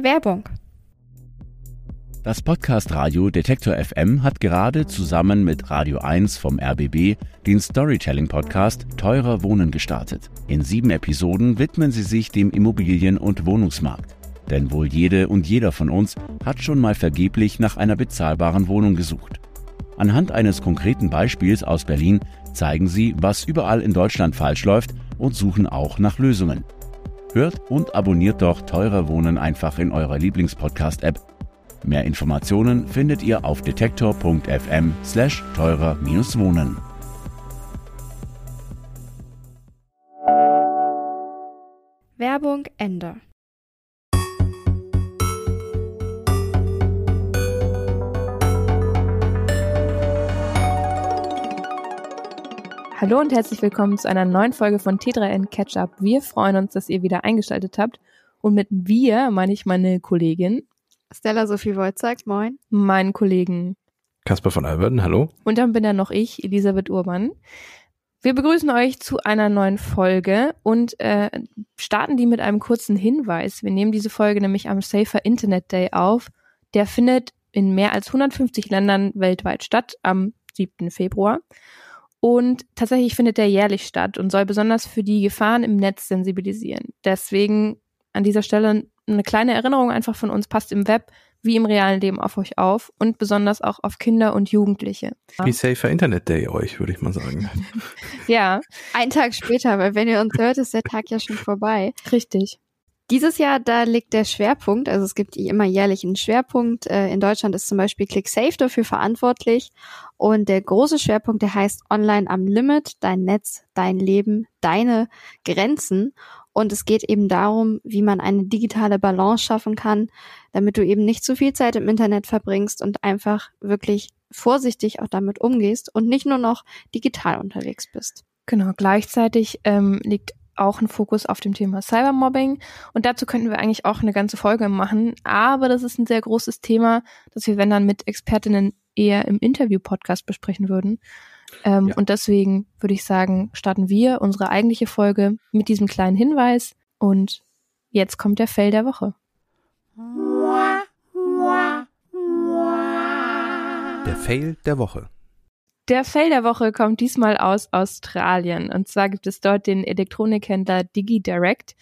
Werbung. Das Podcast Radio Detektor FM hat gerade zusammen mit Radio 1 vom RBB den Storytelling Podcast Teurer Wohnen gestartet. In sieben Episoden widmen sie sich dem Immobilien- und Wohnungsmarkt. Denn wohl jede und jeder von uns hat schon mal vergeblich nach einer bezahlbaren Wohnung gesucht. Anhand eines konkreten Beispiels aus Berlin zeigen sie, was überall in Deutschland falsch läuft und suchen auch nach Lösungen. Hört und abonniert doch Teurer Wohnen einfach in eurer Lieblingspodcast-App. Mehr Informationen findet ihr auf detektor.fm slash teurer-wohnen. Werbung Ende. Hallo und herzlich willkommen zu einer neuen Folge von T3N Catch-Up. Wir freuen uns, dass ihr wieder eingeschaltet habt. Und mit wir meine ich meine Kollegin. Stella Sophie Wolzack, moin. Meinen Kollegen. Kasper von Alberten, hallo. Und dann bin da noch ich, Elisabeth Urban. Wir begrüßen euch zu einer neuen Folge und äh, starten die mit einem kurzen Hinweis. Wir nehmen diese Folge nämlich am Safer Internet Day auf. Der findet in mehr als 150 Ländern weltweit statt am 7. Februar. Und tatsächlich findet der jährlich statt und soll besonders für die Gefahren im Netz sensibilisieren. Deswegen an dieser Stelle eine kleine Erinnerung einfach von uns, passt im Web wie im realen Leben auf euch auf und besonders auch auf Kinder und Jugendliche. Wie Safer Internet Day euch, würde ich mal sagen. ja. Ein Tag später, weil wenn ihr uns hört, ist der Tag ja schon vorbei. Richtig. Dieses Jahr, da liegt der Schwerpunkt, also es gibt immer jährlich einen Schwerpunkt. Äh, in Deutschland ist zum Beispiel ClickSafe dafür verantwortlich. Und der große Schwerpunkt, der heißt Online am Limit, dein Netz, dein Leben, deine Grenzen. Und es geht eben darum, wie man eine digitale Balance schaffen kann, damit du eben nicht zu viel Zeit im Internet verbringst und einfach wirklich vorsichtig auch damit umgehst und nicht nur noch digital unterwegs bist. Genau, gleichzeitig ähm, liegt auch ein Fokus auf dem Thema Cybermobbing. Und dazu könnten wir eigentlich auch eine ganze Folge machen. Aber das ist ein sehr großes Thema, das wir, wenn dann mit Expertinnen eher im Interview-Podcast besprechen würden. Ähm, ja. Und deswegen würde ich sagen, starten wir unsere eigentliche Folge mit diesem kleinen Hinweis. Und jetzt kommt der Fail der Woche. Der Fail der Woche. Der Fail der Woche kommt diesmal aus Australien. Und zwar gibt es dort den Elektronikhändler DigiDirect,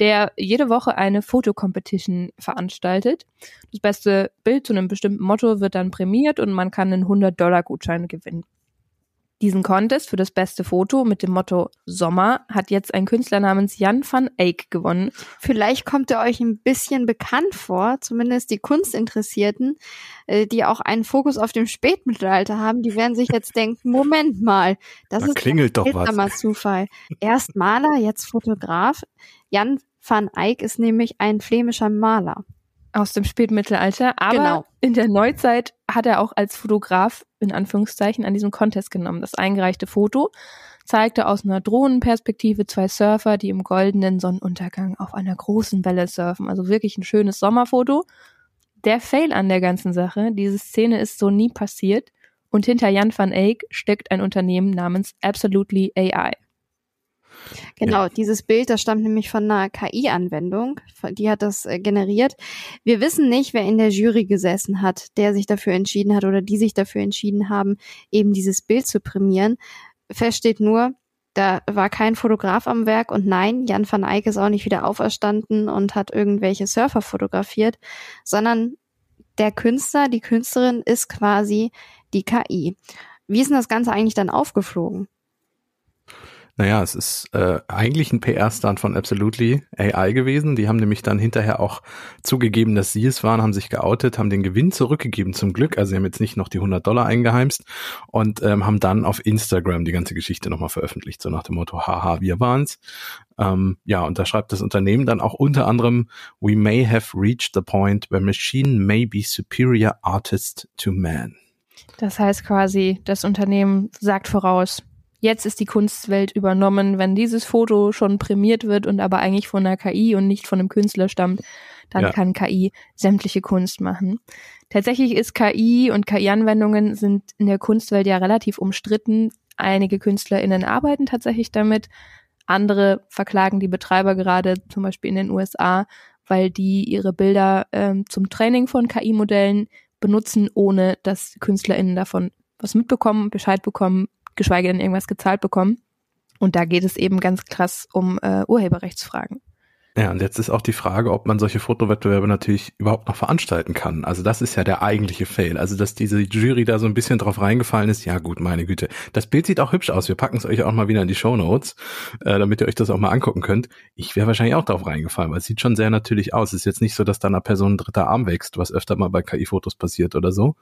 der jede Woche eine Fotocompetition veranstaltet. Das beste Bild zu einem bestimmten Motto wird dann prämiert und man kann einen 100-Dollar-Gutschein gewinnen. Diesen Contest für das beste Foto mit dem Motto Sommer hat jetzt ein Künstler namens Jan van Eyck gewonnen. Vielleicht kommt er euch ein bisschen bekannt vor, zumindest die Kunstinteressierten, äh, die auch einen Fokus auf dem Spätmittelalter haben, die werden sich jetzt denken, Moment mal, das da ist klingelt doch was. mal Zufall. Erst Maler, jetzt Fotograf. Jan van Eyck ist nämlich ein flämischer Maler. Aus dem Spätmittelalter, aber genau. in der Neuzeit hat er auch als Fotograf in Anführungszeichen an diesem Contest genommen. Das eingereichte Foto zeigte aus einer Drohnenperspektive zwei Surfer, die im goldenen Sonnenuntergang auf einer großen Welle surfen. Also wirklich ein schönes Sommerfoto. Der Fail an der ganzen Sache, diese Szene ist so nie passiert und hinter Jan van Eyck steckt ein Unternehmen namens Absolutely AI. Genau, ja. dieses Bild, das stammt nämlich von einer KI-Anwendung, die hat das äh, generiert. Wir wissen nicht, wer in der Jury gesessen hat, der sich dafür entschieden hat oder die sich dafür entschieden haben, eben dieses Bild zu prämieren. Fest steht nur, da war kein Fotograf am Werk und nein, Jan van Eyck ist auch nicht wieder auferstanden und hat irgendwelche Surfer fotografiert, sondern der Künstler, die Künstlerin ist quasi die KI. Wie ist denn das Ganze eigentlich dann aufgeflogen? Naja, es ist äh, eigentlich ein PR-Stand von Absolutely AI gewesen. Die haben nämlich dann hinterher auch zugegeben, dass sie es waren, haben sich geoutet, haben den Gewinn zurückgegeben zum Glück. Also sie haben jetzt nicht noch die 100 Dollar eingeheimst und ähm, haben dann auf Instagram die ganze Geschichte nochmal veröffentlicht, so nach dem Motto, haha, wir waren's. Ähm, ja, und da schreibt das Unternehmen dann auch unter anderem, we may have reached the point where machine may be superior artist to man. Das heißt quasi, das Unternehmen sagt voraus, jetzt ist die Kunstwelt übernommen. Wenn dieses Foto schon prämiert wird und aber eigentlich von einer KI und nicht von einem Künstler stammt, dann ja. kann KI sämtliche Kunst machen. Tatsächlich ist KI und KI-Anwendungen sind in der Kunstwelt ja relativ umstritten. Einige KünstlerInnen arbeiten tatsächlich damit. Andere verklagen die Betreiber gerade, zum Beispiel in den USA, weil die ihre Bilder ähm, zum Training von KI-Modellen benutzen, ohne dass KünstlerInnen davon was mitbekommen, Bescheid bekommen, geschweige denn irgendwas gezahlt bekommen. Und da geht es eben ganz krass um äh, Urheberrechtsfragen. Ja, und jetzt ist auch die Frage, ob man solche Fotowettbewerbe natürlich überhaupt noch veranstalten kann. Also das ist ja der eigentliche Fail. Also dass diese Jury da so ein bisschen drauf reingefallen ist, ja gut, meine Güte. Das Bild sieht auch hübsch aus. Wir packen es euch auch mal wieder in die Show Notes, äh, damit ihr euch das auch mal angucken könnt. Ich wäre wahrscheinlich auch drauf reingefallen, weil es sieht schon sehr natürlich aus. Es ist jetzt nicht so, dass da einer Person ein dritter Arm wächst, was öfter mal bei KI-Fotos passiert oder so.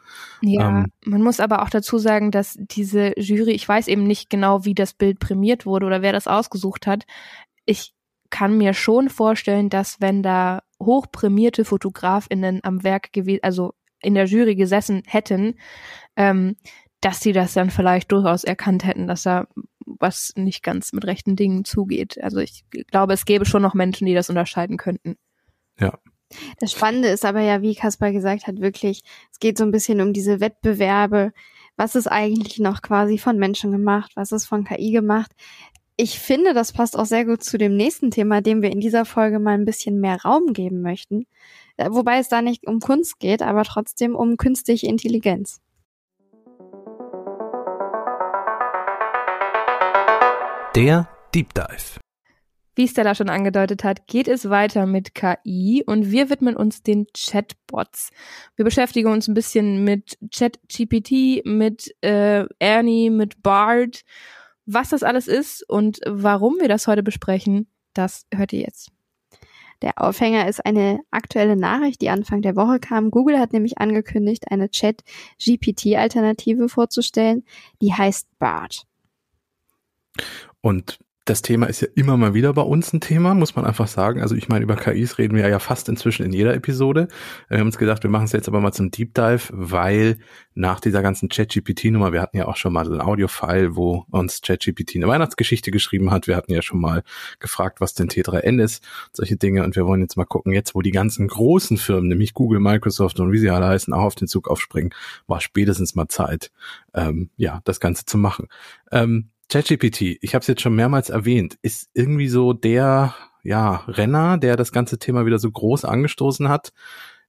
Ja, ähm, man muss aber auch dazu sagen, dass diese Jury, ich weiß eben nicht genau, wie das Bild prämiert wurde oder wer das ausgesucht hat. Ich kann mir schon vorstellen, dass wenn da hochprämierte Fotografinnen am Werk gewesen, also in der Jury gesessen hätten, ähm, dass sie das dann vielleicht durchaus erkannt hätten, dass da was nicht ganz mit rechten Dingen zugeht. Also ich glaube, es gäbe schon noch Menschen, die das unterscheiden könnten. Ja. Das Spannende ist aber ja, wie Kaspar gesagt hat, wirklich, es geht so ein bisschen um diese Wettbewerbe. Was ist eigentlich noch quasi von Menschen gemacht? Was ist von KI gemacht? Ich finde, das passt auch sehr gut zu dem nächsten Thema, dem wir in dieser Folge mal ein bisschen mehr Raum geben möchten. Äh, wobei es da nicht um Kunst geht, aber trotzdem um künstliche Intelligenz. Der Deep Dive. Wie Stella schon angedeutet hat, geht es weiter mit KI und wir widmen uns den Chatbots. Wir beschäftigen uns ein bisschen mit ChatGPT, mit äh, Ernie, mit Bart was das alles ist und warum wir das heute besprechen, das hört ihr jetzt. Der Aufhänger ist eine aktuelle Nachricht, die Anfang der Woche kam. Google hat nämlich angekündigt, eine Chat-GPT-Alternative vorzustellen, die heißt BART. Und das Thema ist ja immer mal wieder bei uns ein Thema, muss man einfach sagen. Also ich meine, über KIs reden wir ja fast inzwischen in jeder Episode. Wir haben uns gedacht, wir machen es jetzt aber mal zum Deep Dive, weil nach dieser ganzen ChatGPT-Nummer, wir hatten ja auch schon mal ein Audio-File, wo uns ChatGPT eine Weihnachtsgeschichte geschrieben hat. Wir hatten ja schon mal gefragt, was denn T3N ist, solche Dinge. Und wir wollen jetzt mal gucken, jetzt wo die ganzen großen Firmen, nämlich Google, Microsoft und wie sie alle heißen, auch auf den Zug aufspringen, war spätestens mal Zeit, ähm, ja, das Ganze zu machen. Ähm, ChatGPT, ich habe es jetzt schon mehrmals erwähnt, ist irgendwie so der ja, Renner, der das ganze Thema wieder so groß angestoßen hat,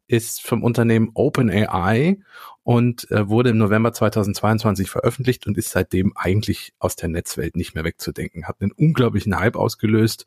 ist vom Unternehmen OpenAI und äh, wurde im November 2022 veröffentlicht und ist seitdem eigentlich aus der Netzwelt nicht mehr wegzudenken. Hat einen unglaublichen Hype ausgelöst,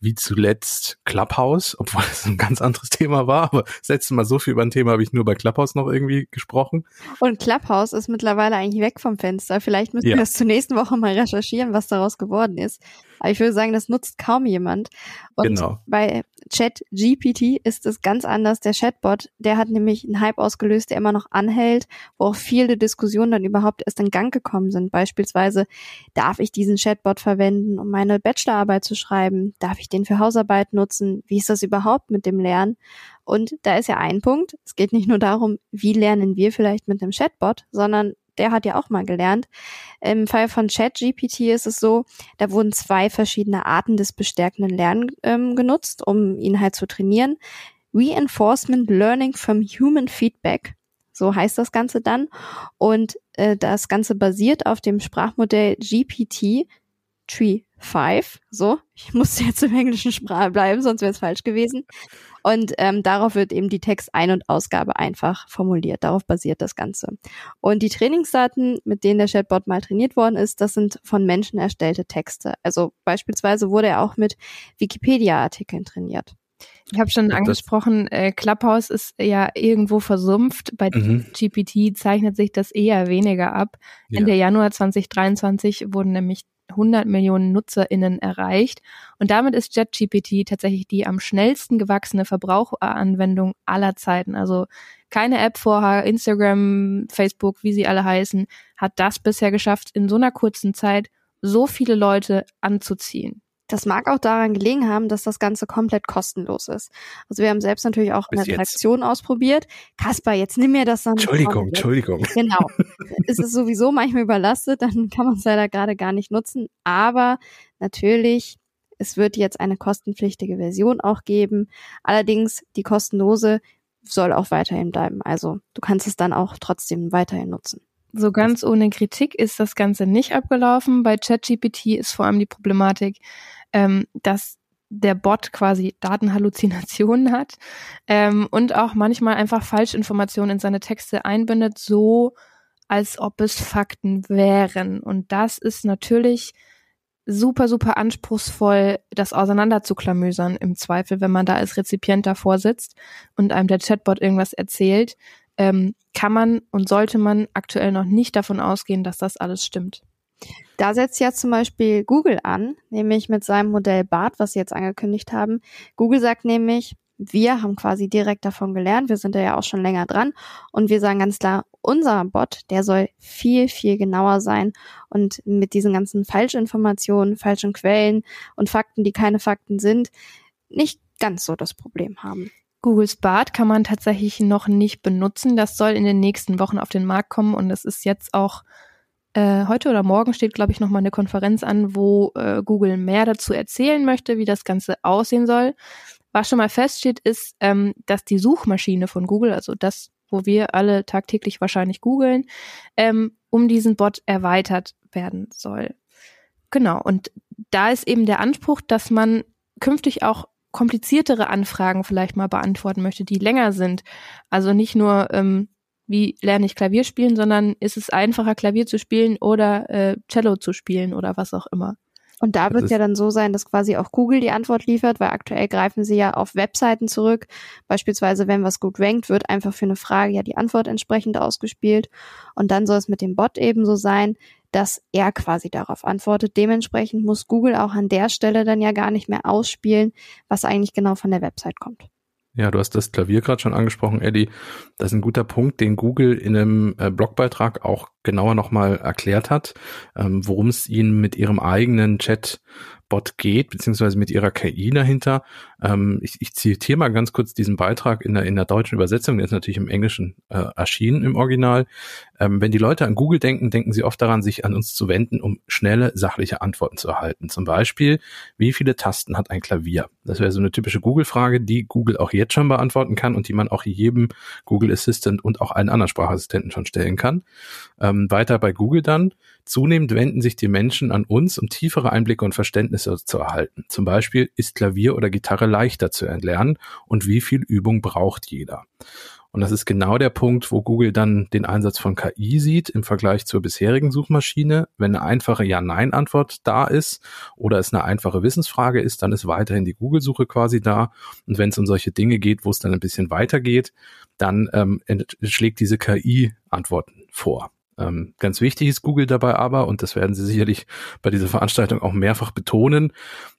wie zuletzt Clubhouse, obwohl es ein ganz anderes Thema war, aber das letzte Mal so viel über ein Thema habe ich nur bei Clubhouse noch irgendwie gesprochen. Und Clubhouse ist mittlerweile eigentlich weg vom Fenster. Vielleicht müssen ja. wir das zur nächsten Woche mal recherchieren, was daraus geworden ist. Aber ich würde sagen, das nutzt kaum jemand. Und genau. bei ChatGPT ist es ganz anders. Der Chatbot, der hat nämlich einen Hype ausgelöst, der immer noch anhält, wo auch viele Diskussionen dann überhaupt erst in Gang gekommen sind. Beispielsweise, darf ich diesen Chatbot verwenden, um meine Bachelorarbeit zu schreiben? Darf ich den für Hausarbeit nutzen? Wie ist das überhaupt mit dem Lernen? Und da ist ja ein Punkt. Es geht nicht nur darum, wie lernen wir vielleicht mit einem Chatbot, sondern der hat ja auch mal gelernt. Im Fall von ChatGPT ist es so, da wurden zwei verschiedene Arten des bestärkenden Lernen ähm, genutzt, um ihn halt zu trainieren. Reinforcement Learning from Human Feedback, so heißt das Ganze dann. Und äh, das Ganze basiert auf dem Sprachmodell GPT 5. So, ich musste jetzt im englischen Sprache bleiben, sonst wäre es falsch gewesen. Und ähm, darauf wird eben die Text-Ein- und Ausgabe einfach formuliert. Darauf basiert das Ganze. Und die Trainingsdaten, mit denen der Chatbot mal trainiert worden ist, das sind von Menschen erstellte Texte. Also beispielsweise wurde er auch mit Wikipedia-Artikeln trainiert. Ich habe schon angesprochen, äh, Clubhouse ist ja irgendwo versumpft. Bei mhm. GPT zeichnet sich das eher weniger ab. Ja. Ende Januar 2023 wurden nämlich 100 Millionen NutzerInnen erreicht. Und damit ist JetGPT tatsächlich die am schnellsten gewachsene Verbraucheranwendung aller Zeiten. Also keine App vorher, Instagram, Facebook, wie sie alle heißen, hat das bisher geschafft, in so einer kurzen Zeit so viele Leute anzuziehen. Das mag auch daran gelegen haben, dass das Ganze komplett kostenlos ist. Also wir haben selbst natürlich auch Bis eine Redaktion ausprobiert. Kaspar, jetzt nimm mir das dann. Entschuldigung, Entschuldigung. Genau. es ist sowieso manchmal überlastet, dann kann man es leider gerade gar nicht nutzen. Aber natürlich, es wird jetzt eine kostenpflichtige Version auch geben. Allerdings die kostenlose soll auch weiterhin bleiben. Also du kannst es dann auch trotzdem weiterhin nutzen. So ganz ohne Kritik ist das Ganze nicht abgelaufen. Bei ChatGPT ist vor allem die Problematik, ähm, dass der Bot quasi Datenhalluzinationen hat ähm, und auch manchmal einfach Falschinformationen in seine Texte einbindet, so als ob es Fakten wären. Und das ist natürlich super, super anspruchsvoll, das auseinanderzuklamüsern im Zweifel, wenn man da als Rezipient davor sitzt und einem der Chatbot irgendwas erzählt, ähm, kann man und sollte man aktuell noch nicht davon ausgehen, dass das alles stimmt. Da setzt ja zum Beispiel Google an, nämlich mit seinem Modell BART, was sie jetzt angekündigt haben. Google sagt nämlich, wir haben quasi direkt davon gelernt, wir sind da ja auch schon länger dran und wir sagen ganz klar, unser Bot, der soll viel, viel genauer sein und mit diesen ganzen Falschinformationen, falschen Quellen und Fakten, die keine Fakten sind, nicht ganz so das Problem haben. Googles Bart kann man tatsächlich noch nicht benutzen. Das soll in den nächsten Wochen auf den Markt kommen und es ist jetzt auch äh, heute oder morgen steht, glaube ich, noch mal eine Konferenz an, wo äh, Google mehr dazu erzählen möchte, wie das Ganze aussehen soll. Was schon mal feststeht, ist, ähm, dass die Suchmaschine von Google, also das, wo wir alle tagtäglich wahrscheinlich googeln, ähm, um diesen Bot erweitert werden soll. Genau. Und da ist eben der Anspruch, dass man künftig auch kompliziertere Anfragen vielleicht mal beantworten möchte, die länger sind. Also nicht nur ähm, wie lerne ich Klavier spielen, sondern ist es einfacher, Klavier zu spielen oder äh, Cello zu spielen oder was auch immer. Und da wird es ja dann so sein, dass quasi auch Google die Antwort liefert, weil aktuell greifen sie ja auf Webseiten zurück. Beispielsweise, wenn was gut rankt, wird einfach für eine Frage ja die Antwort entsprechend ausgespielt. Und dann soll es mit dem Bot ebenso sein, dass er quasi darauf antwortet. Dementsprechend muss Google auch an der Stelle dann ja gar nicht mehr ausspielen, was eigentlich genau von der Website kommt. Ja, du hast das Klavier gerade schon angesprochen, Eddie. Das ist ein guter Punkt, den Google in einem äh, Blogbeitrag auch genauer nochmal erklärt hat, ähm, worum es ihnen mit ihrem eigenen Chat Bot geht, beziehungsweise mit ihrer KI dahinter. Ähm, ich, ich zitiere mal ganz kurz diesen Beitrag in der, in der deutschen Übersetzung, der ist natürlich im Englischen äh, erschienen im Original. Ähm, wenn die Leute an Google denken, denken sie oft daran, sich an uns zu wenden, um schnelle, sachliche Antworten zu erhalten. Zum Beispiel, wie viele Tasten hat ein Klavier? Das wäre so eine typische Google-Frage, die Google auch jetzt schon beantworten kann und die man auch jedem Google Assistant und auch allen anderen Sprachassistenten schon stellen kann. Ähm, weiter bei Google dann. Zunehmend wenden sich die Menschen an uns, um tiefere Einblicke und Verständnisse zu erhalten. Zum Beispiel, ist Klavier oder Gitarre leichter zu erlernen und wie viel Übung braucht jeder? Und das ist genau der Punkt, wo Google dann den Einsatz von KI sieht im Vergleich zur bisherigen Suchmaschine. Wenn eine einfache Ja-Nein-Antwort da ist oder es eine einfache Wissensfrage ist, dann ist weiterhin die Google-Suche quasi da. Und wenn es um solche Dinge geht, wo es dann ein bisschen weitergeht, dann ähm, schlägt diese KI Antworten vor. Ähm, ganz wichtig ist Google dabei aber, und das werden sie sicherlich bei dieser Veranstaltung auch mehrfach betonen,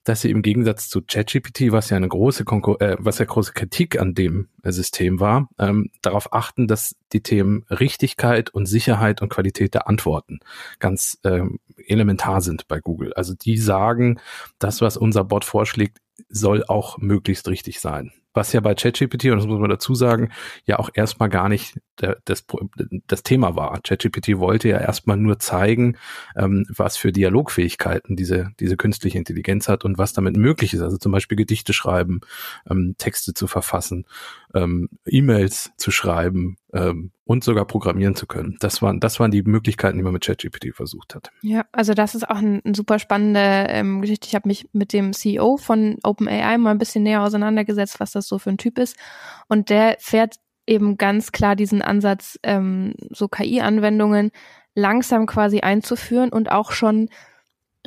dass sie im Gegensatz zu ChatGPT, was ja eine große Konkur äh, was ja große Kritik an dem äh, System war, ähm, darauf achten, dass die Themen Richtigkeit und Sicherheit und Qualität der Antworten ganz ähm, elementar sind bei Google. Also die sagen, das, was unser Bot vorschlägt, soll auch möglichst richtig sein was ja bei ChatGPT, und das muss man dazu sagen, ja auch erstmal gar nicht das, das Thema war. ChatGPT wollte ja erstmal nur zeigen, ähm, was für Dialogfähigkeiten diese, diese künstliche Intelligenz hat und was damit möglich ist. Also zum Beispiel Gedichte schreiben, ähm, Texte zu verfassen, ähm, E-Mails zu schreiben und sogar programmieren zu können. Das waren, das waren die Möglichkeiten, die man mit ChatGPT versucht hat. Ja, also das ist auch ein, ein super spannende Geschichte. Ich habe mich mit dem CEO von OpenAI mal ein bisschen näher auseinandergesetzt, was das so für ein Typ ist. Und der fährt eben ganz klar diesen Ansatz, ähm, so KI-Anwendungen langsam quasi einzuführen und auch schon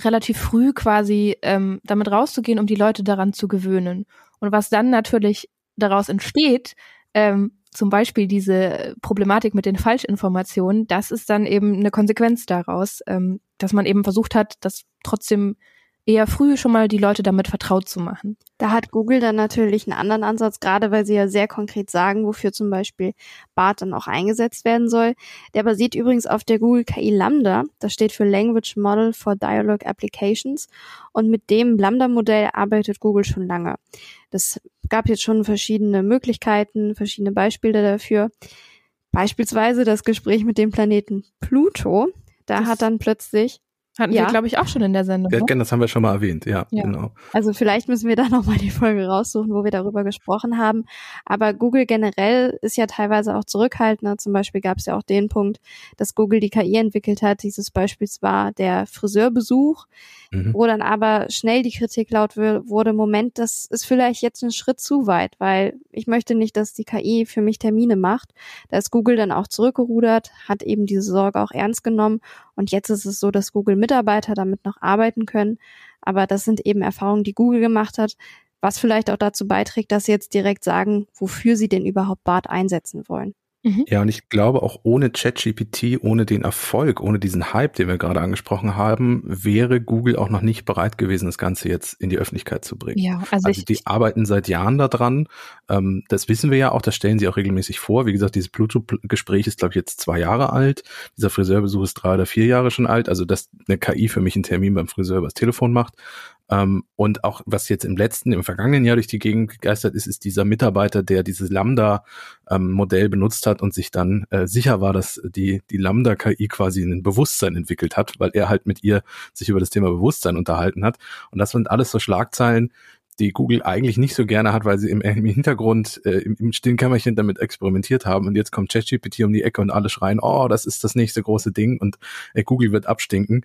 relativ früh quasi ähm, damit rauszugehen, um die Leute daran zu gewöhnen. Und was dann natürlich daraus entsteht, ähm, zum Beispiel diese Problematik mit den Falschinformationen, das ist dann eben eine Konsequenz daraus, ähm, dass man eben versucht hat, das trotzdem eher früh schon mal die Leute damit vertraut zu machen. Da hat Google dann natürlich einen anderen Ansatz, gerade weil sie ja sehr konkret sagen, wofür zum Beispiel BART dann auch eingesetzt werden soll. Der basiert übrigens auf der Google KI Lambda. Das steht für Language Model for Dialogue Applications. Und mit dem Lambda-Modell arbeitet Google schon lange. Das gab jetzt schon verschiedene Möglichkeiten, verschiedene Beispiele dafür. Beispielsweise das Gespräch mit dem Planeten Pluto. Da das hat dann plötzlich Hatten ja. wir, glaube ich, auch schon in der Sendung. Ja, ne? das haben wir schon mal erwähnt, ja, ja. genau. Also vielleicht müssen wir da nochmal die Folge raussuchen, wo wir darüber gesprochen haben. Aber Google generell ist ja teilweise auch zurückhaltender. Zum Beispiel gab es ja auch den Punkt, dass Google die KI entwickelt hat. Dieses Beispiel war der Friseurbesuch, mhm. wo dann aber schnell die Kritik laut wurde, Moment, das ist vielleicht jetzt ein Schritt zu weit, weil ich möchte nicht, dass die KI für mich Termine macht. Da ist Google dann auch zurückgerudert, hat eben diese Sorge auch ernst genommen und jetzt ist es so, dass Google Mitarbeiter damit noch arbeiten können. Aber das sind eben Erfahrungen, die Google gemacht hat, was vielleicht auch dazu beiträgt, dass sie jetzt direkt sagen, wofür sie denn überhaupt BART einsetzen wollen. Mhm. Ja, und ich glaube auch ohne ChatGPT, ohne den Erfolg, ohne diesen Hype, den wir gerade angesprochen haben, wäre Google auch noch nicht bereit gewesen, das Ganze jetzt in die Öffentlichkeit zu bringen. Ja, also, also die arbeiten seit Jahren daran. Ähm, das wissen wir ja auch, das stellen sie auch regelmäßig vor. Wie gesagt, dieses Bluetooth-Gespräch ist, glaube ich, jetzt zwei Jahre alt. Dieser Friseurbesuch ist drei oder vier Jahre schon alt. Also, dass eine KI für mich einen Termin beim Friseur übers Telefon macht. Ähm, und auch was jetzt im letzten, im vergangenen Jahr durch die Gegend gegeistert ist, ist dieser Mitarbeiter, der dieses Lambda-Modell ähm, benutzt hat und sich dann äh, sicher war, dass die, die Lambda-KI quasi ein Bewusstsein entwickelt hat, weil er halt mit ihr sich über das Thema Bewusstsein unterhalten hat. Und das sind alles so Schlagzeilen, die Google eigentlich nicht so gerne hat, weil sie im, im Hintergrund, äh, im, im stillen Kämmerchen damit experimentiert haben. Und jetzt kommt ChatGPT um die Ecke und alle schreien, oh, das ist das nächste große Ding und äh, Google wird abstinken.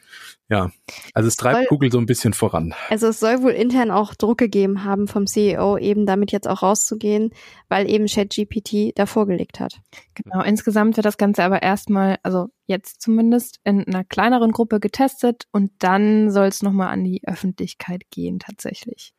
Ja, also es treibt soll, Google so ein bisschen voran. Also es soll wohl intern auch Druck gegeben haben vom CEO, eben damit jetzt auch rauszugehen, weil eben ChatGPT da vorgelegt hat. Genau, insgesamt wird das Ganze aber erstmal, also jetzt zumindest, in einer kleineren Gruppe getestet und dann soll es nochmal an die Öffentlichkeit gehen tatsächlich.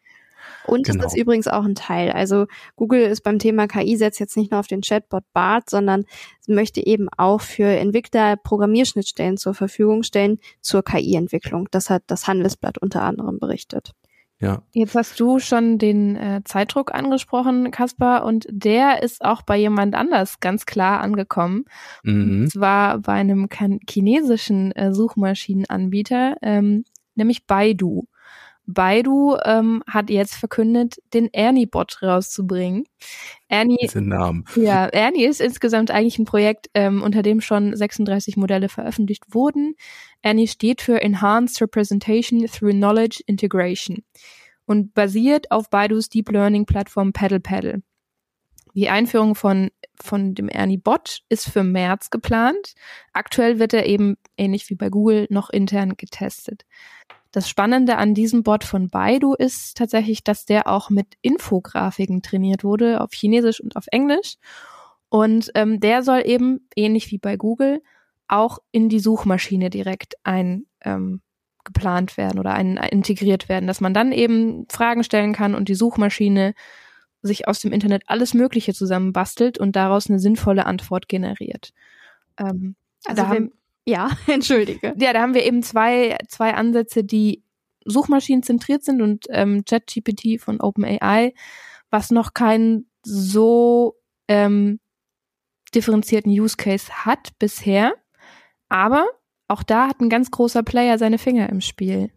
Und genau. das ist übrigens auch ein Teil. Also Google ist beim Thema KI setzt jetzt nicht nur auf den Chatbot BART, sondern möchte eben auch für Entwickler Programmierschnittstellen zur Verfügung stellen zur KI-Entwicklung. Das hat das Handelsblatt unter anderem berichtet. Ja. Jetzt hast du schon den äh, Zeitdruck angesprochen, Kaspar, und der ist auch bei jemand anders ganz klar angekommen. Mhm. Und zwar bei einem chinesischen äh, Suchmaschinenanbieter, ähm, nämlich Baidu. Baidu ähm, hat jetzt verkündet, den Ernie-Bot rauszubringen. Ernie, Namen. Ja, Ernie ist insgesamt eigentlich ein Projekt, ähm, unter dem schon 36 Modelle veröffentlicht wurden. Ernie steht für Enhanced Representation Through Knowledge Integration und basiert auf Baidus Deep Learning Plattform Paddle Paddle. Die Einführung von, von dem Ernie-Bot ist für März geplant. Aktuell wird er eben, ähnlich wie bei Google, noch intern getestet. Das Spannende an diesem Bot von Baidu ist tatsächlich, dass der auch mit Infografiken trainiert wurde, auf Chinesisch und auf Englisch. Und ähm, der soll eben, ähnlich wie bei Google, auch in die Suchmaschine direkt ein ähm, geplant werden oder ein, ein, integriert werden, dass man dann eben Fragen stellen kann und die Suchmaschine sich aus dem Internet alles Mögliche zusammenbastelt und daraus eine sinnvolle Antwort generiert. Ähm, also haben, ja, entschuldige. Ja, da haben wir eben zwei, zwei Ansätze, die Suchmaschinen zentriert sind und ähm, ChatGPT von OpenAI, was noch keinen so ähm, differenzierten Use Case hat bisher. Aber auch da hat ein ganz großer Player seine Finger im Spiel.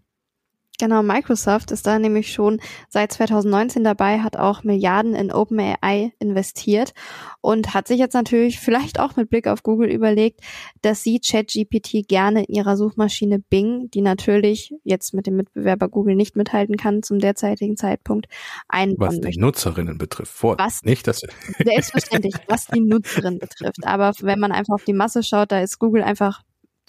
Genau, Microsoft ist da nämlich schon seit 2019 dabei, hat auch Milliarden in OpenAI investiert und hat sich jetzt natürlich vielleicht auch mit Blick auf Google überlegt, dass sie ChatGPT gerne in ihrer Suchmaschine Bing, die natürlich jetzt mit dem Mitbewerber Google nicht mithalten kann zum derzeitigen Zeitpunkt, einbauen Was die. Nutzerinnen betrifft, vor, was, nicht das. Selbstverständlich, was die Nutzerin betrifft. Aber wenn man einfach auf die Masse schaut, da ist Google einfach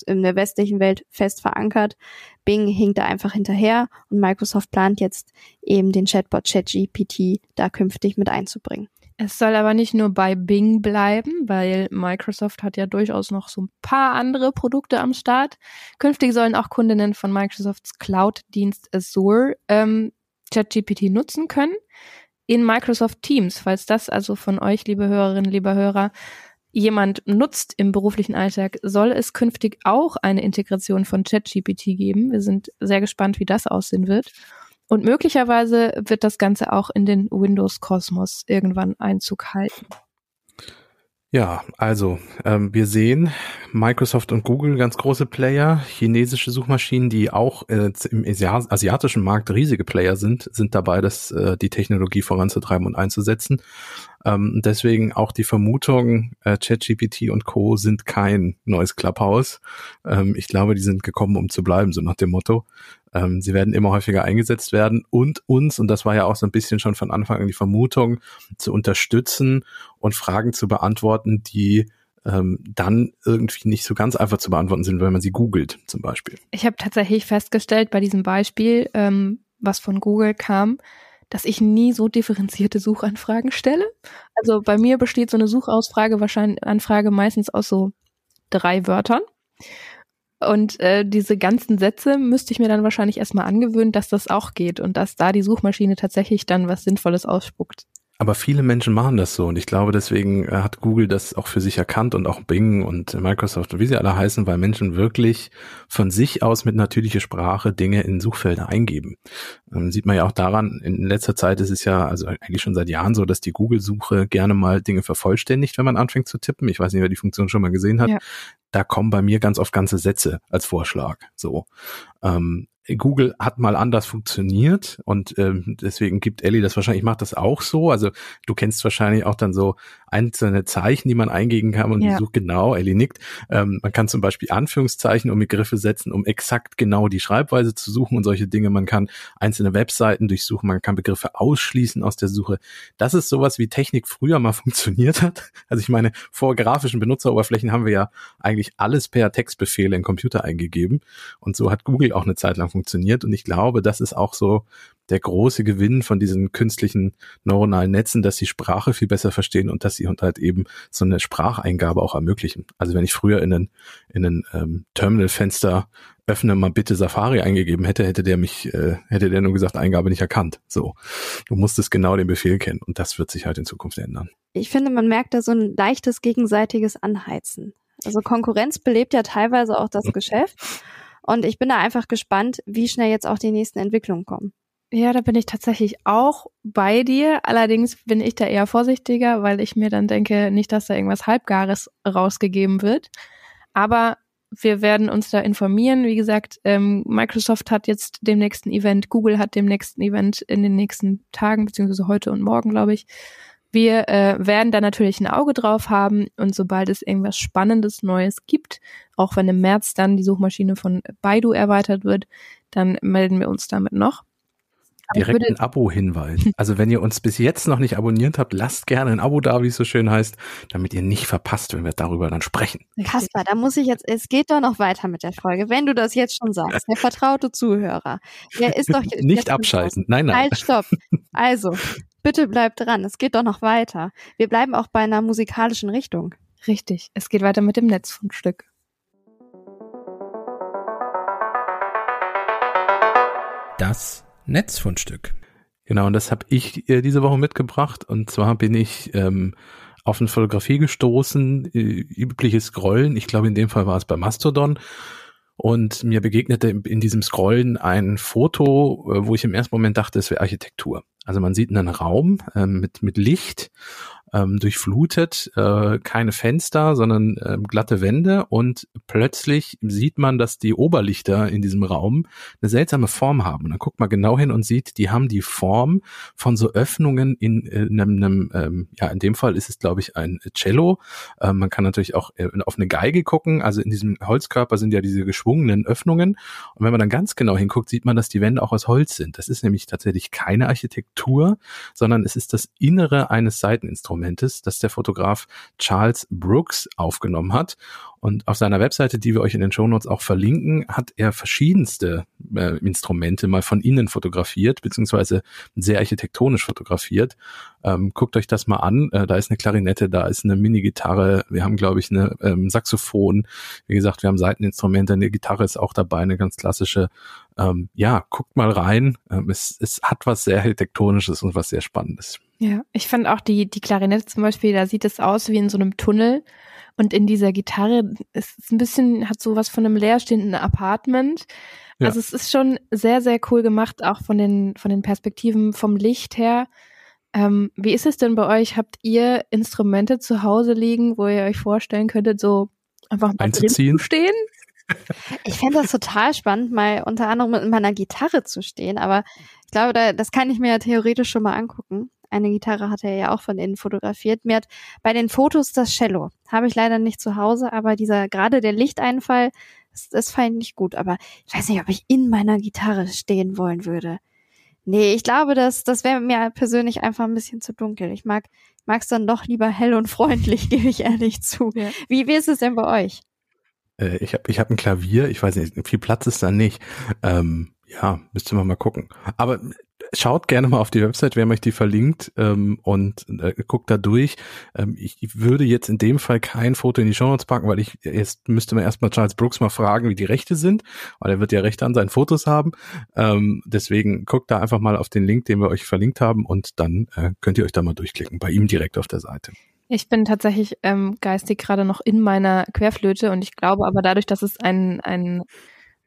in der westlichen Welt fest verankert. Bing hinkt da einfach hinterher und Microsoft plant jetzt eben den Chatbot ChatGPT da künftig mit einzubringen. Es soll aber nicht nur bei Bing bleiben, weil Microsoft hat ja durchaus noch so ein paar andere Produkte am Start. Künftig sollen auch Kundinnen von Microsofts Cloud-Dienst Azure ähm, ChatGPT nutzen können in Microsoft Teams, falls das also von euch, liebe Hörerinnen, lieber Hörer, jemand nutzt im beruflichen Alltag, soll es künftig auch eine Integration von ChatGPT geben. Wir sind sehr gespannt, wie das aussehen wird. Und möglicherweise wird das Ganze auch in den Windows-Kosmos irgendwann Einzug halten. Ja, also ähm, wir sehen Microsoft und Google ganz große Player, chinesische Suchmaschinen, die auch äh, im asiatischen Markt riesige Player sind, sind dabei, das, äh, die Technologie voranzutreiben und einzusetzen. Ähm, deswegen auch die Vermutung, äh, ChatGPT und Co. sind kein neues Clubhouse. Ähm, ich glaube, die sind gekommen, um zu bleiben, so nach dem Motto. Ähm, sie werden immer häufiger eingesetzt werden und uns, und das war ja auch so ein bisschen schon von Anfang an die Vermutung, zu unterstützen und Fragen zu beantworten, die ähm, dann irgendwie nicht so ganz einfach zu beantworten sind, wenn man sie googelt zum Beispiel. Ich habe tatsächlich festgestellt bei diesem Beispiel, ähm, was von Google kam, dass ich nie so differenzierte Suchanfragen stelle. Also bei mir besteht so eine Suchausfrage wahrscheinlich Anfrage meistens aus so drei Wörtern. Und äh, diese ganzen Sätze müsste ich mir dann wahrscheinlich erstmal angewöhnen, dass das auch geht und dass da die Suchmaschine tatsächlich dann was Sinnvolles ausspuckt. Aber viele Menschen machen das so und ich glaube, deswegen äh, hat Google das auch für sich erkannt und auch Bing und Microsoft und wie sie alle heißen, weil Menschen wirklich von sich aus mit natürlicher Sprache Dinge in Suchfelder eingeben. Ähm, sieht man ja auch daran, in letzter Zeit ist es ja, also eigentlich schon seit Jahren so, dass die Google-Suche gerne mal Dinge vervollständigt, wenn man anfängt zu tippen. Ich weiß nicht, wer die Funktion schon mal gesehen hat. Ja. Da kommen bei mir ganz oft ganze Sätze als Vorschlag. So. Ähm, Google hat mal anders funktioniert und ähm, deswegen gibt Ellie das wahrscheinlich, macht das auch so. Also du kennst wahrscheinlich auch dann so einzelne Zeichen, die man eingeben kann und ja. die sucht genau, Ellie nickt. Ähm, man kann zum Beispiel Anführungszeichen um Begriffe setzen, um exakt genau die Schreibweise zu suchen und solche Dinge. Man kann einzelne Webseiten durchsuchen, man kann Begriffe ausschließen aus der Suche. Das ist sowas, wie Technik früher mal funktioniert hat. Also ich meine, vor grafischen Benutzeroberflächen haben wir ja eigentlich alles per Textbefehle in Computer eingegeben und so hat Google auch eine Zeit lang funktioniert. Und ich glaube, das ist auch so der große Gewinn von diesen künstlichen neuronalen Netzen, dass sie Sprache viel besser verstehen und dass sie halt eben so eine Spracheingabe auch ermöglichen. Also wenn ich früher in ein, in ein ähm, Terminalfenster öffne mal bitte Safari eingegeben hätte, hätte der mich, äh, hätte der nur gesagt, Eingabe nicht erkannt. So. Du musstest genau den Befehl kennen und das wird sich halt in Zukunft ändern. Ich finde, man merkt da so ein leichtes gegenseitiges Anheizen. Also Konkurrenz belebt ja teilweise auch das Geschäft. Und ich bin da einfach gespannt, wie schnell jetzt auch die nächsten Entwicklungen kommen. Ja, da bin ich tatsächlich auch bei dir. Allerdings bin ich da eher vorsichtiger, weil ich mir dann denke, nicht, dass da irgendwas Halbgares rausgegeben wird. Aber wir werden uns da informieren. Wie gesagt, ähm, Microsoft hat jetzt dem nächsten Event, Google hat dem nächsten Event in den nächsten Tagen, beziehungsweise heute und morgen, glaube ich. Wir äh, werden da natürlich ein Auge drauf haben und sobald es irgendwas Spannendes Neues gibt, auch wenn im März dann die Suchmaschine von Baidu erweitert wird, dann melden wir uns damit noch. Direkt ein Abo-Hinweis. Also wenn ihr uns bis jetzt noch nicht abonniert habt, lasst gerne ein Abo da, wie es so schön heißt, damit ihr nicht verpasst, wenn wir darüber dann sprechen. Kasper, da muss ich jetzt, es geht doch noch weiter mit der Folge, wenn du das jetzt schon sagst. Der vertraute Zuhörer, der ist doch nicht abschalten. Nein, nein. Halt, stopp. Also, bitte bleibt dran. Es geht doch noch weiter. Wir bleiben auch bei einer musikalischen Richtung. Richtig. Es geht weiter mit dem Netzfundstück. Das Netzfundstück. Genau, und das habe ich äh, diese Woche mitgebracht. Und zwar bin ich ähm, auf eine Fotografie gestoßen, äh, übliches Scrollen. Ich glaube, in dem Fall war es bei Mastodon. Und mir begegnete in diesem Scrollen ein Foto, äh, wo ich im ersten Moment dachte, es wäre Architektur. Also man sieht einen Raum äh, mit, mit Licht ähm, durchflutet, äh, keine Fenster, sondern äh, glatte Wände und plötzlich sieht man, dass die Oberlichter in diesem Raum eine seltsame Form haben. Und dann guckt man genau hin und sieht, die haben die Form von so Öffnungen in, in einem, einem, ähm, ja, in dem Fall ist es, glaube ich, ein Cello. Ähm, man kann natürlich auch äh, auf eine Geige gucken. Also in diesem Holzkörper sind ja diese geschwungenen Öffnungen. Und wenn man dann ganz genau hinguckt, sieht man, dass die Wände auch aus Holz sind. Das ist nämlich tatsächlich keine Architektur, sondern es ist das Innere eines Seiteninstruments. Dokumentes, das der Fotograf Charles Brooks aufgenommen hat. Und auf seiner Webseite, die wir euch in den Shownotes auch verlinken, hat er verschiedenste äh, Instrumente mal von innen fotografiert, beziehungsweise sehr architektonisch fotografiert. Ähm, guckt euch das mal an. Äh, da ist eine Klarinette, da ist eine Mini-Gitarre, wir haben, glaube ich, eine ähm, Saxophon. Wie gesagt, wir haben Seiteninstrumente, eine Gitarre ist auch dabei, eine ganz klassische. Ähm, ja, guckt mal rein. Ähm, es, es hat was sehr architektonisches und was sehr Spannendes. Ja, ich fand auch die, die Klarinette zum Beispiel, da sieht es aus wie in so einem Tunnel. Und in dieser Gitarre ist es ein bisschen, hat so was von einem leerstehenden Apartment. Ja. Also es ist schon sehr, sehr cool gemacht, auch von den, von den Perspektiven vom Licht her. Ähm, wie ist es denn bei euch? Habt ihr Instrumente zu Hause liegen, wo ihr euch vorstellen könntet, so einfach mal Einzuziehen. zu stehen? Ich fände das total spannend, mal unter anderem mit meiner Gitarre zu stehen, aber ich glaube, da, das kann ich mir ja theoretisch schon mal angucken. Eine Gitarre hat er ja auch von innen fotografiert. Mir hat bei den Fotos das Cello. Habe ich leider nicht zu Hause, aber dieser, gerade der Lichteinfall, das, das fand ich nicht gut. Aber ich weiß nicht, ob ich in meiner Gitarre stehen wollen würde. Nee, ich glaube, das, das wäre mir persönlich einfach ein bisschen zu dunkel. Ich mag es dann doch lieber hell und freundlich, gebe ich ehrlich zu. Ja. Wie, wie ist es denn bei euch? Äh, ich habe ich hab ein Klavier, ich weiß nicht, viel Platz ist da nicht. Ähm, ja, müsste man mal gucken. Aber schaut gerne mal auf die Website, wer euch die verlinkt ähm, und äh, guckt da durch. Ähm, ich, ich würde jetzt in dem Fall kein Foto in die Show Notes packen, weil ich jetzt müsste man erstmal Charles Brooks mal fragen, wie die Rechte sind, weil er wird ja Rechte an seinen Fotos haben. Ähm, deswegen guckt da einfach mal auf den Link, den wir euch verlinkt haben und dann äh, könnt ihr euch da mal durchklicken, bei ihm direkt auf der Seite. Ich bin tatsächlich ähm, geistig gerade noch in meiner Querflöte und ich glaube aber dadurch, dass es ein, ein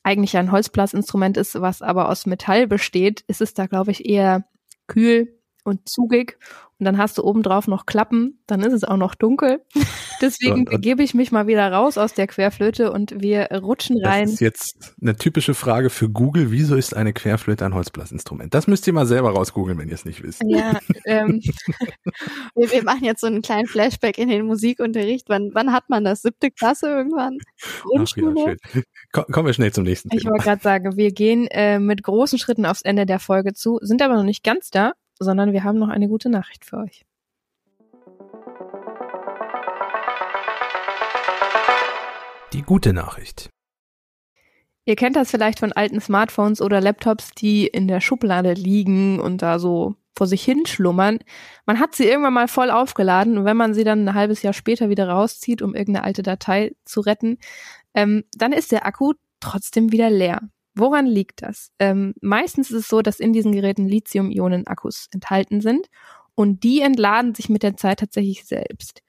eigentlich ein Holzblasinstrument ist, was aber aus Metall besteht, ist es da, glaube ich, eher kühl und zugig. Und dann hast du obendrauf noch Klappen, dann ist es auch noch dunkel. Deswegen begebe ich mich mal wieder raus aus der Querflöte und wir rutschen rein. Das ist jetzt eine typische Frage für Google. Wieso ist eine Querflöte ein Holzblasinstrument? Das müsst ihr mal selber rausgoogeln, wenn ihr es nicht wisst. Ja, ähm, wir, wir, machen jetzt so einen kleinen Flashback in den Musikunterricht. Wann, wann hat man das? Siebte Klasse irgendwann? Grundschule? Ja, Kommen wir schnell zum nächsten Thema. Ich wollte gerade sagen, wir gehen äh, mit großen Schritten aufs Ende der Folge zu, sind aber noch nicht ganz da, sondern wir haben noch eine gute Nachricht für euch. Die gute Nachricht. Ihr kennt das vielleicht von alten Smartphones oder Laptops, die in der Schublade liegen und da so vor sich hin schlummern. Man hat sie irgendwann mal voll aufgeladen und wenn man sie dann ein halbes Jahr später wieder rauszieht, um irgendeine alte Datei zu retten, ähm, dann ist der Akku trotzdem wieder leer. Woran liegt das? Ähm, meistens ist es so, dass in diesen Geräten Lithium-Ionen-Akkus enthalten sind und die entladen sich mit der Zeit tatsächlich selbst.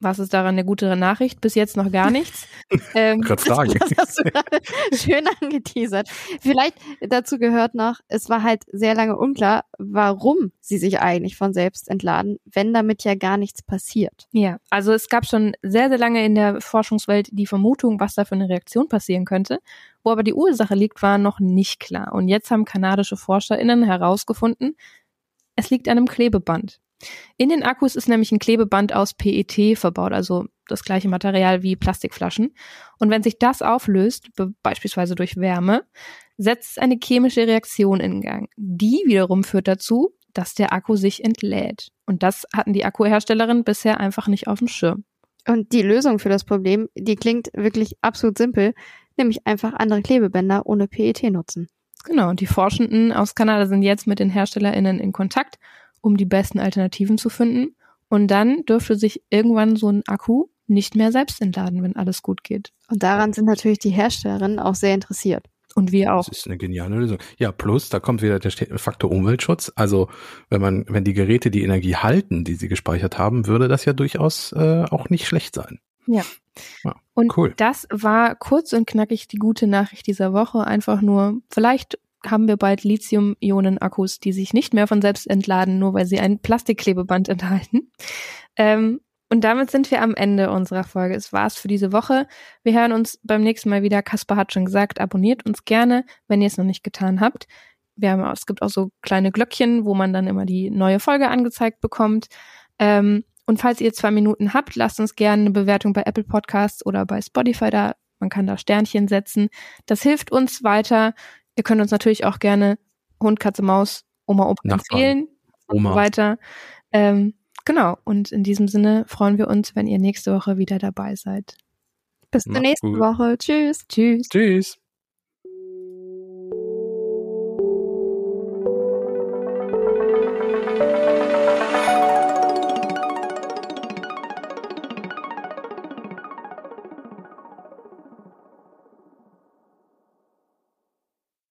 Was ist daran eine gute Nachricht? Bis jetzt noch gar nichts. ähm, das, das hast du gerade schön angeteasert. Vielleicht dazu gehört noch, es war halt sehr lange unklar, warum sie sich eigentlich von selbst entladen, wenn damit ja gar nichts passiert. Ja, also es gab schon sehr, sehr lange in der Forschungswelt die Vermutung, was da für eine Reaktion passieren könnte. Wo aber die Ursache liegt, war noch nicht klar. Und jetzt haben kanadische ForscherInnen herausgefunden, es liegt an einem Klebeband. In den Akkus ist nämlich ein Klebeband aus PET verbaut, also das gleiche Material wie Plastikflaschen. Und wenn sich das auflöst, beispielsweise durch Wärme, setzt es eine chemische Reaktion in Gang. Die wiederum führt dazu, dass der Akku sich entlädt. Und das hatten die Akkuherstellerinnen bisher einfach nicht auf dem Schirm. Und die Lösung für das Problem, die klingt wirklich absolut simpel, nämlich einfach andere Klebebänder ohne PET nutzen. Genau, und die Forschenden aus Kanada sind jetzt mit den HerstellerInnen in Kontakt um die besten Alternativen zu finden. Und dann dürfte sich irgendwann so ein Akku nicht mehr selbst entladen, wenn alles gut geht. Und daran sind natürlich die Herstellerinnen auch sehr interessiert. Und wir auch. Das ist eine geniale Lösung. Ja, plus, da kommt wieder der Faktor Umweltschutz. Also, wenn man, wenn die Geräte die Energie halten, die sie gespeichert haben, würde das ja durchaus äh, auch nicht schlecht sein. Ja. ja und cool. das war kurz und knackig die gute Nachricht dieser Woche. Einfach nur, vielleicht haben wir bald Lithium-Ionen-Akkus, die sich nicht mehr von selbst entladen, nur weil sie ein Plastikklebeband enthalten. Ähm, und damit sind wir am Ende unserer Folge. Es war's für diese Woche. Wir hören uns beim nächsten Mal wieder. Kasper hat schon gesagt, abonniert uns gerne, wenn ihr es noch nicht getan habt. Wir haben, es gibt auch so kleine Glöckchen, wo man dann immer die neue Folge angezeigt bekommt. Ähm, und falls ihr zwei Minuten habt, lasst uns gerne eine Bewertung bei Apple Podcasts oder bei Spotify da. Man kann da Sternchen setzen. Das hilft uns weiter. Ihr könnt uns natürlich auch gerne Hund, Katze, Maus, Oma, Opa empfehlen Oma. und so weiter. Ähm, genau. Und in diesem Sinne freuen wir uns, wenn ihr nächste Woche wieder dabei seid. Bis zur nächsten gut. Woche. Tschüss. Tschüss. Tschüss.